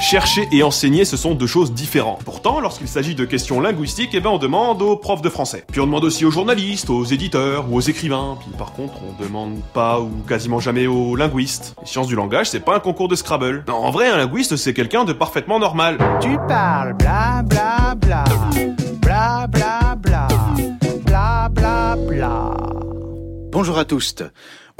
Chercher et enseigner, ce sont deux choses différentes. Pourtant, lorsqu'il s'agit de questions linguistiques, eh ben on demande aux profs de français. Puis on demande aussi aux journalistes, aux éditeurs ou aux écrivains. Puis par contre, on demande pas ou quasiment jamais aux linguistes. Les sciences du langage, c'est pas un concours de Scrabble. Non, en vrai, un linguiste, c'est quelqu'un de parfaitement normal. Tu parles bla bla bla bla bla bla bla bla bla. Bonjour à tous.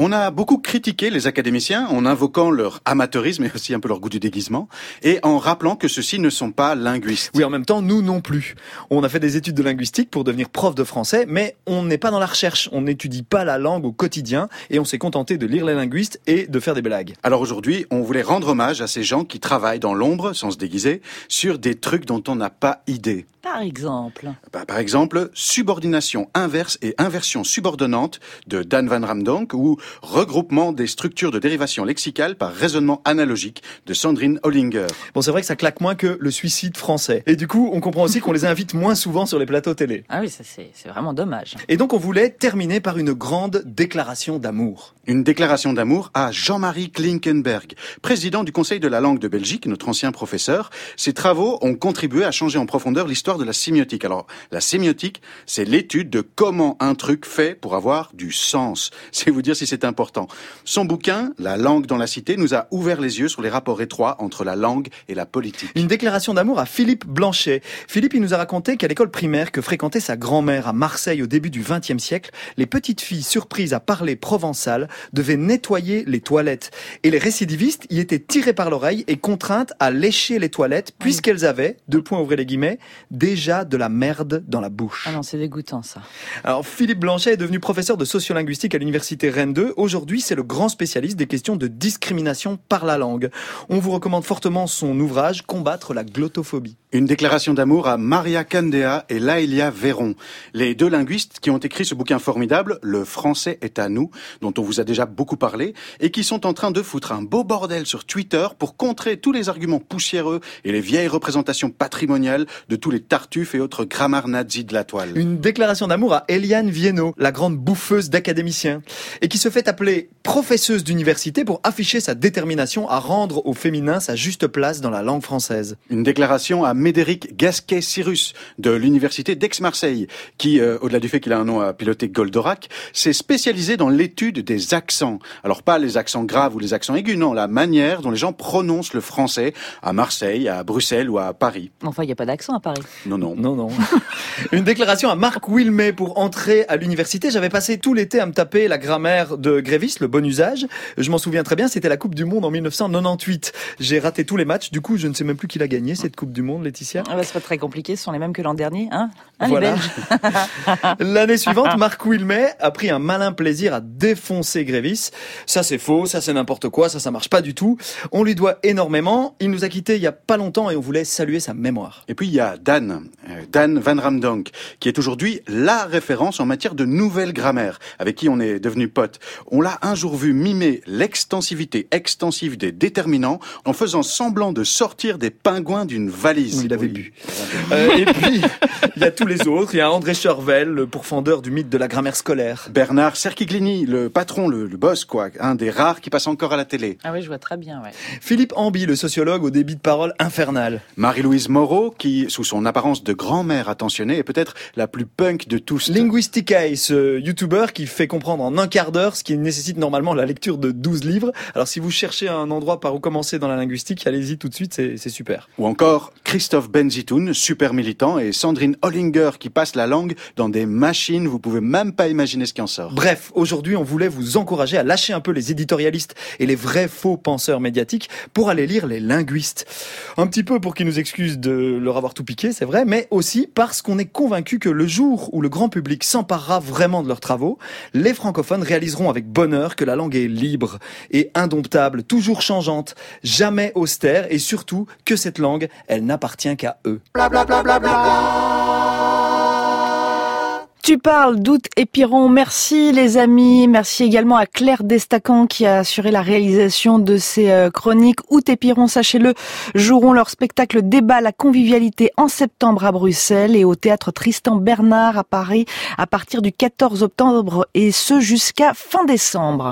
On a beaucoup critiqué les académiciens en invoquant leur amateurisme et aussi un peu leur goût du déguisement et en rappelant que ceux-ci ne sont pas linguistes. Oui, en même temps, nous non plus. On a fait des études de linguistique pour devenir prof de français, mais on n'est pas dans la recherche. On n'étudie pas la langue au quotidien et on s'est contenté de lire les linguistes et de faire des blagues. Alors aujourd'hui, on voulait rendre hommage à ces gens qui travaillent dans l'ombre, sans se déguiser, sur des trucs dont on n'a pas idée. Par exemple bah, Par exemple, subordination inverse et inversion subordonnante de Dan Van Ramdonk ou regroupement des structures de dérivation lexicale par raisonnement analogique de Sandrine Hollinger. Bon, c'est vrai que ça claque moins que le suicide français. Et du coup, on comprend aussi qu'on les invite moins souvent sur les plateaux télé. Ah oui, ça c'est vraiment dommage. Et donc, on voulait terminer par une grande déclaration d'amour. Une déclaration d'amour à Jean-Marie Klinkenberg, président du Conseil de la langue de Belgique, notre ancien professeur. Ses travaux ont contribué à changer en profondeur l'histoire de la sémiotique. Alors, la sémiotique, c'est l'étude de comment un truc fait pour avoir du sens. C'est vous dire si c'est important. Son bouquin, La langue dans la cité, nous a ouvert les yeux sur les rapports étroits entre la langue et la politique. Une déclaration d'amour à Philippe Blanchet. Philippe, il nous a raconté qu'à l'école primaire que fréquentait sa grand-mère à Marseille au début du XXe siècle, les petites filles surprises à parler provençal devaient nettoyer les toilettes. Et les récidivistes y étaient tirés par l'oreille et contraintes à lécher les toilettes puisqu'elles avaient, deux points ouvrez les guillemets, déjà de la merde dans la bouche. Ah non, c'est dégoûtant ça. Alors Philippe Blanchet est devenu professeur de sociolinguistique à l'université Rennes 2. Aujourd'hui, c'est le grand spécialiste des questions de discrimination par la langue. On vous recommande fortement son ouvrage Combattre la glottophobie. Une déclaration d'amour à Maria Candea et Laëlia Véron, les deux linguistes qui ont écrit ce bouquin formidable, Le français est à nous, dont on vous a déjà beaucoup parlé, et qui sont en train de foutre un beau bordel sur Twitter pour contrer tous les arguments poussiéreux et les vieilles représentations patrimoniales de tous les tartuffes et autres grammaires nazis de la toile. Une déclaration d'amour à Eliane Viennot, la grande bouffeuse d'académiciens, et qui se fait appeler professeuse d'université pour afficher sa détermination à rendre au féminin sa juste place dans la langue française. Une déclaration à Médéric Gasquet-Cyrus de l'université d'Aix-Marseille, qui, euh, au-delà du fait qu'il a un nom à piloter Goldorak, s'est spécialisé dans l'étude des accents. Alors pas les accents graves ou les accents aigus, non, la manière dont les gens prononcent le français à Marseille, à Bruxelles ou à Paris. Enfin, il n'y a pas d'accent à Paris. Non, non. Non, non. Une déclaration à Marc Wilmé pour entrer à l'université. J'avais passé tout l'été à me taper la grammaire de Grévis, le bon usage. Je m'en souviens très bien, c'était la Coupe du Monde en 1998. J'ai raté tous les matchs, du coup je ne sais même plus qui l'a gagné cette Coupe du Monde, Laetitia. Ah bah, c'est pas très compliqué, ce sont les mêmes que l'an dernier, hein, hein Voilà. L'année suivante, Marc Wilmé a pris un malin plaisir à défoncer Grévis. Ça c'est faux, ça c'est n'importe quoi, ça ça marche pas du tout. On lui doit énormément. Il nous a quittés il y a pas longtemps et on voulait saluer sa mémoire. Et puis il y a Dan, euh, Dan Van Ramdonk, qui est aujourd'hui la référence en matière de nouvelle grammaire, avec qui on est devenu pote. On l'a un jour vu mimer l'extensivité extensive des déterminants en faisant semblant de sortir des pingouins d'une valise. Il avait Oui. Euh, et puis, il y a tous les autres. Il y a André Chervel, le pourfendeur du mythe de la grammaire scolaire. Bernard Serquiglini, le patron, le, le boss, quoi, un des rares qui passe encore à la télé. Ah oui, je vois très bien, ouais. Philippe Amby, le sociologue au débit de parole infernal. Marie-Louise Moreau, qui, sous son apparence de grand-mère attentionnée, est peut-être la plus punk de tous. Linguistica, ce youtubeur qui fait comprendre en un quart d'heure ce qui nécessite normalement la lecture de 12 livres. Alors si vous cherchez un endroit par où commencer dans la linguistique, allez-y tout de suite, c'est c'est super. Ou encore Christophe Benzitoun, super militant, et Sandrine Hollinger qui passe la langue dans des machines, vous pouvez même pas imaginer ce qui en sort. Bref, aujourd'hui, on voulait vous encourager à lâcher un peu les éditorialistes et les vrais faux penseurs médiatiques pour aller lire les linguistes. Un petit peu pour qu'ils nous excusent de leur avoir tout piqué, c'est vrai, mais aussi parce qu'on est convaincu que le jour où le grand public s'emparera vraiment de leurs travaux, les francophones réaliseront avec bonheur que la langue est libre et indomptable, toujours changeante, jamais austère et surtout que cette langue, elle n'appartient qu'à eux. Tu parles d'août et Piron. Merci les amis. Merci également à Claire Destacan qui a assuré la réalisation de ces euh, chroniques. Août et Piron, sachez-le, joueront leur spectacle Débat la convivialité en septembre à Bruxelles et au théâtre Tristan Bernard à Paris à partir du 14 octobre et ce jusqu'à fin décembre.